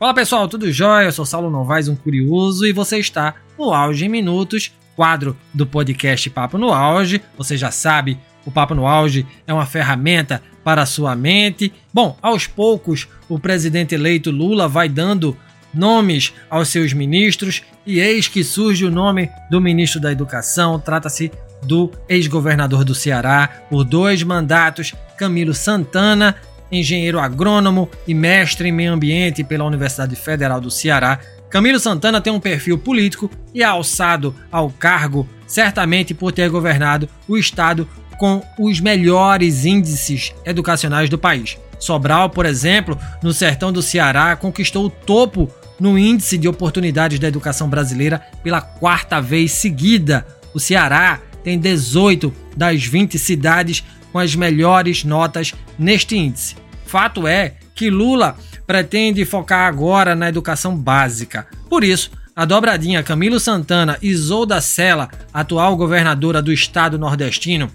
Fala pessoal, tudo jóia? Eu sou Saulo Novaes, um curioso, e você está no Auge em Minutos, quadro do podcast Papo no Auge. Você já sabe, o Papo no Auge é uma ferramenta para a sua mente. Bom, aos poucos, o presidente eleito Lula vai dando nomes aos seus ministros e eis que surge o nome do ministro da Educação. Trata-se do ex-governador do Ceará por dois mandatos, Camilo Santana, engenheiro agrônomo e mestre em meio ambiente pela Universidade Federal do Ceará. Camilo Santana tem um perfil político e é alçado ao cargo certamente por ter governado o estado com os melhores índices educacionais do país. Sobral, por exemplo, no sertão do Ceará, conquistou o topo no índice de oportunidades da educação brasileira pela quarta vez seguida. O Ceará tem 18 das 20 cidades com as melhores notas neste índice. Fato é que Lula pretende focar agora na educação básica. Por isso, a dobradinha Camilo Santana e Zolda Sela, atual governadora do estado nordestino,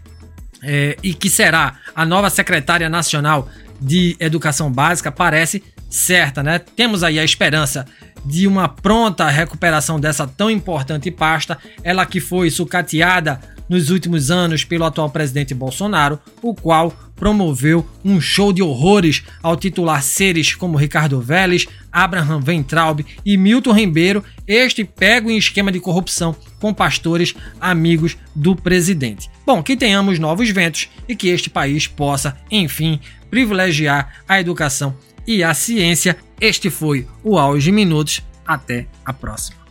é, e que será a nova secretária nacional de educação básica, parece certa, né? Temos aí a esperança de uma pronta recuperação dessa tão importante pasta, ela que foi sucateada nos últimos anos pelo atual presidente Bolsonaro, o qual promoveu um show de horrores ao titular seres como Ricardo Vélez, Abraham Ventraub e Milton Ribeiro, este pego em esquema de corrupção com pastores amigos do presidente. Bom, que tenhamos novos ventos e que este país possa, enfim, privilegiar a educação e a ciência. Este foi o Auge Minutos. Até a próxima.